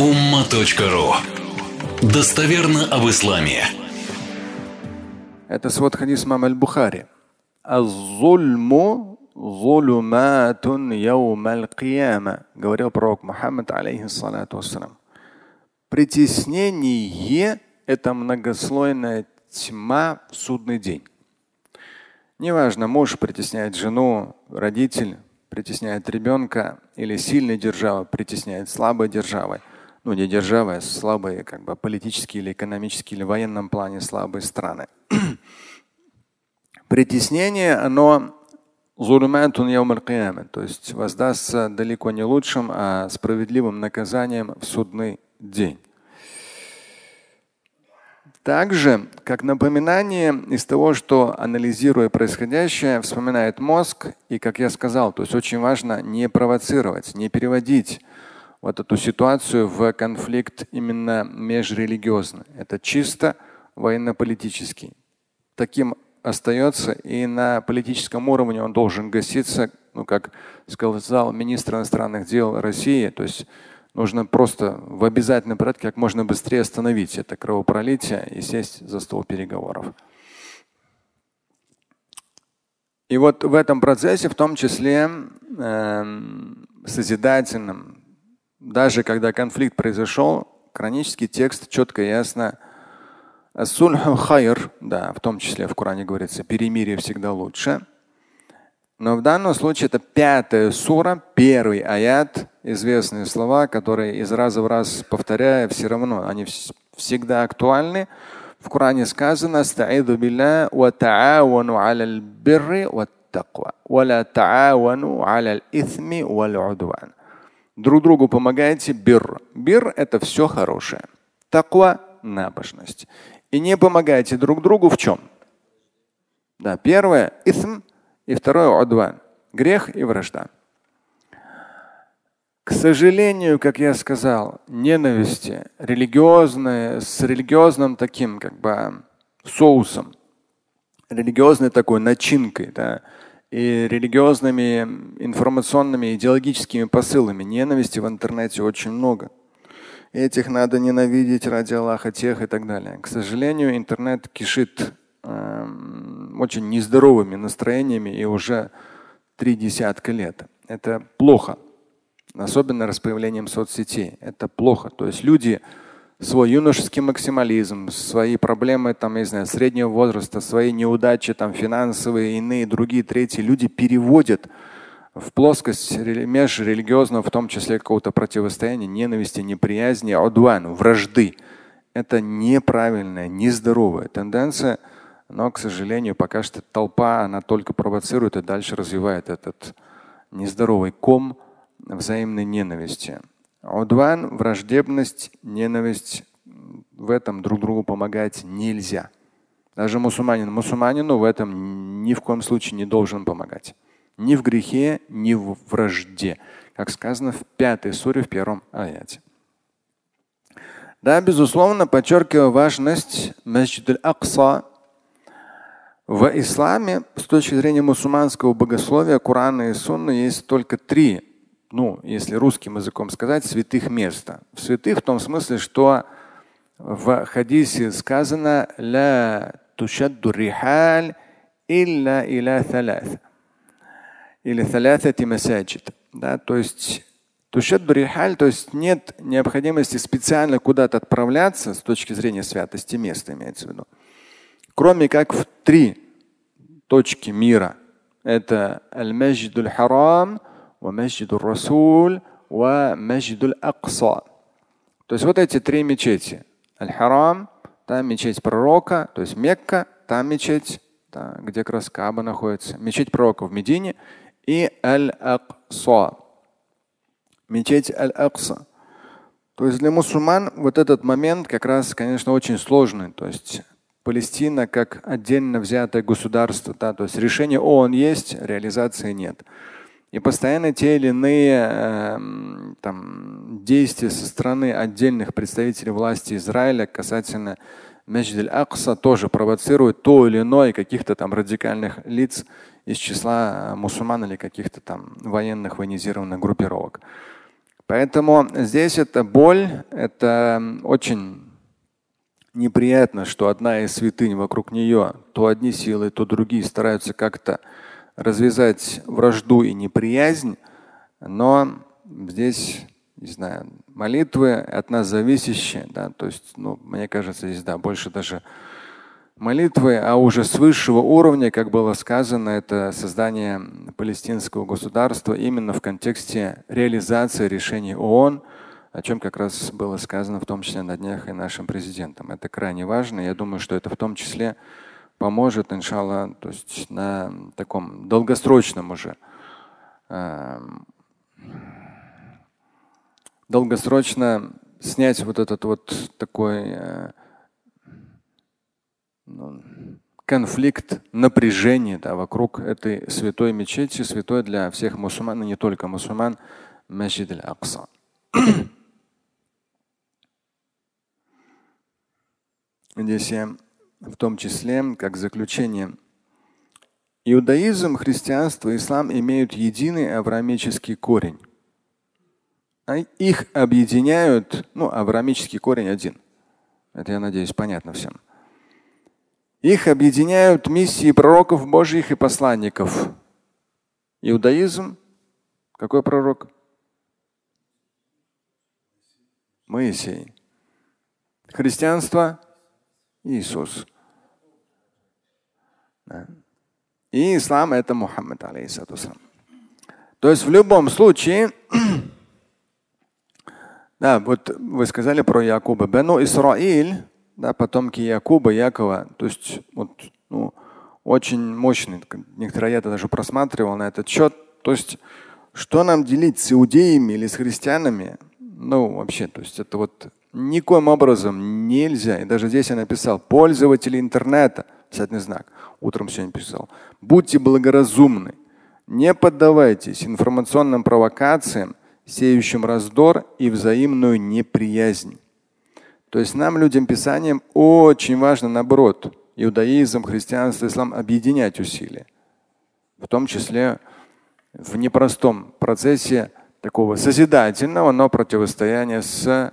umma.ru Достоверно об исламе. Это свод хадис мам аль-Бухари. Аз-зульму зулуматун кияма. Говорил пророк Мухаммад, алейхиссалату вассалам. Притеснение – это многослойная тьма в судный день. Неважно, муж притесняет жену, родитель притесняет ребенка или сильная держава притесняет слабой державой. Ну, не державой, а слабые, как бы политически или экономически или в военном плане слабые страны. Притеснение, оно то есть воздастся далеко не лучшим, а справедливым наказанием в судный день. Также, как напоминание из того, что анализируя происходящее, вспоминает мозг. И, как я сказал, то есть очень важно не провоцировать, не переводить вот эту ситуацию в конфликт именно межрелигиозный. Это чисто военно-политический. Таким остается и на политическом уровне он должен гаситься, ну, как сказал министр иностранных дел России, то есть нужно просто в обязательном порядке как можно быстрее остановить это кровопролитие и сесть за стол переговоров. И вот в этом процессе, в том числе э, созидательным, даже когда конфликт произошел, хронический текст четко и ясно Сульху хайр, да, в том числе в Коране говорится, перемирие всегда лучше. Но в данном случае это пятая сура, первый аят, известные слова, которые из раза в раз повторяя, все равно они всегда актуальны. В Коране сказано Друг другу помогайте бир. Бир – это все хорошее. Таква – набожность. И не помогайте друг другу в чем? Да, первое – исм, и второе удван – грех и вражда. К сожалению, как я сказал, ненависти религиозные, с религиозным таким как бы соусом, религиозной такой начинкой, да, и религиозными информационными идеологическими посылами ненависти в интернете очень много. Этих надо ненавидеть ради Аллаха, тех и так далее. К сожалению, интернет кишит очень нездоровыми настроениями и уже три десятка лет. Это плохо. Особенно с появлением соцсетей. Это плохо. То есть люди свой юношеский максимализм, свои проблемы там, я знаю, среднего возраста, свои неудачи там, финансовые, иные, другие, третьи, люди переводят в плоскость межрелигиозного, в том числе какого-то противостояния, ненависти, неприязни, одуан, вражды. Это неправильная, нездоровая тенденция – но, к сожалению, пока что толпа, она только провоцирует и дальше развивает этот нездоровый ком взаимной ненависти. Удван, враждебность, ненависть, в этом друг другу помогать нельзя. Даже мусульманин мусульманину в этом ни в коем случае не должен помогать. Ни в грехе, ни в вражде. Как сказано в пятой суре в первом аяте. Да, безусловно, подчеркиваю важность Масджид аль-Акса в исламе с точки зрения мусульманского богословия, Корана и Сунны есть только три, ну, если русским языком сказать, святых места. Святых в том смысле, что в хадисе сказано ля тушадду рихаль илля иля thalath или thalathati масаджид. Да, то есть тушадду рихаль, то есть нет необходимости специально куда-то отправляться с точки зрения святости места, имеется в виду кроме как в три точки мира. Это Аль-Маджид Аль-Харам, Маджид Расул, Маджид Аль-Акса. То есть вот эти три мечети. Аль-Харам, там мечеть пророка, то есть Мекка, там мечеть, да, где как раз Каба находится. Мечеть пророка в Медине и Аль-Акса. Мечеть Аль-Акса. То есть для мусульман вот этот момент как раз, конечно, очень сложный. То есть Палестина как отдельно взятое государство. Да, то есть решение ООН есть, реализации нет. И постоянно те или иные э, там, действия со стороны отдельных представителей власти Израиля касательно Месджид акса тоже провоцируют то или иное каких-то там радикальных лиц из числа мусульман или каких-то там военных военизированных группировок. Поэтому здесь эта боль, это очень неприятно, что одна из святынь вокруг нее, то одни силы, то другие стараются как-то развязать вражду и неприязнь, но здесь, не знаю, молитвы от нас зависящие, да, то есть, ну, мне кажется, здесь, да, больше даже молитвы, а уже с высшего уровня, как было сказано, это создание палестинского государства именно в контексте реализации решений ООН, о чем как раз было сказано в том числе на днях и нашим президентом. Это крайне важно. Я думаю, что это в том числе поможет, иншалла, то есть на таком долгосрочном уже э, долгосрочно снять вот этот вот такой э, ну, конфликт, напряжение да, вокруг этой святой мечети, святой для всех мусульман, и не только мусульман, Маджид аль-Акса. Здесь я в том числе, как заключение, иудаизм, христианство, ислам имеют единый авраамический корень. А их объединяют, ну, авраамический корень один. Это, я надеюсь, понятно всем. Их объединяют миссии пророков Божьих и посланников. Иудаизм, какой пророк? Моисей. Христианство Иисус. И ислам это Мухаммад, алейхиссалату То есть в любом случае, да, вот вы сказали про Якуба. Бену Исраиль, да, потомки Якуба, Якова, то есть вот, ну, очень мощный. Некоторые я даже просматривал на этот счет. То есть, что нам делить с иудеями или с христианами? Ну, вообще, то есть это вот Никоим образом нельзя. И даже здесь я написал, пользователи интернета, писательный знак, утром сегодня писал, будьте благоразумны, не поддавайтесь информационным провокациям, сеющим раздор и взаимную неприязнь. То есть нам, людям Писанием, очень важно, наоборот, иудаизм, христианство, ислам объединять усилия. В том числе в непростом процессе такого созидательного, но противостояния с